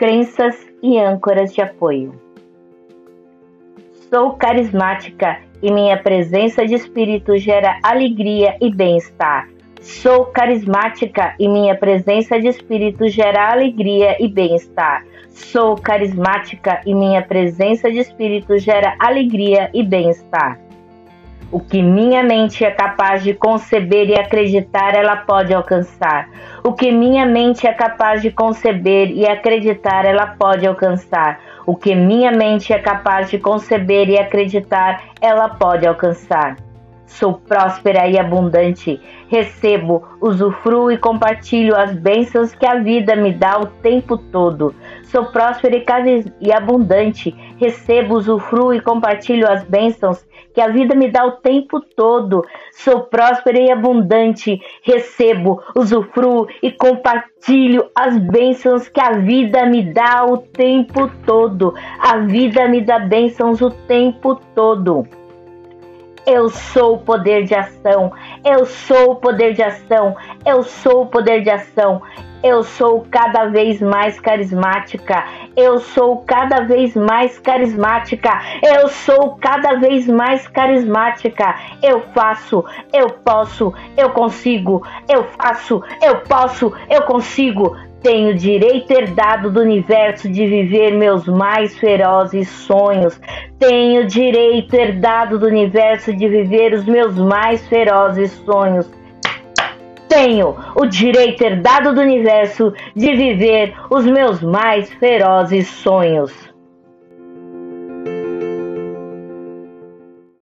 crenças e âncoras de apoio. Sou carismática e minha presença de espírito gera alegria e bem-estar. Sou carismática e minha presença de espírito gera alegria e bem-estar. Sou carismática e minha presença de espírito gera alegria e bem-estar. O que minha mente é capaz de conceber e acreditar, ela pode alcançar. O que minha mente é capaz de conceber e acreditar, ela pode alcançar. O que minha mente é capaz de conceber e acreditar, ela pode alcançar. Sou próspera e abundante. Recebo, usufruo e compartilho as bênçãos que a vida me dá o tempo todo. Sou próspera e abundante. Recebo, usufruo e compartilho as bênçãos que a vida me dá o tempo todo. Sou próspera e abundante. Recebo, usufruo e compartilho as bênçãos que a vida me dá o tempo todo. A vida me dá bênçãos o tempo todo. Eu sou o poder de ação. Eu sou o poder de ação. Eu sou o poder de ação. Eu sou cada vez mais carismática. Eu sou cada vez mais carismática. Eu sou cada vez mais carismática. Eu faço, eu posso, eu consigo. Eu faço, eu posso, eu consigo. Tenho direito herdado do universo de viver meus mais ferozes sonhos. Tenho direito herdado do universo de viver os meus mais ferozes sonhos. Tenho o direito herdado do universo de viver os meus mais ferozes sonhos.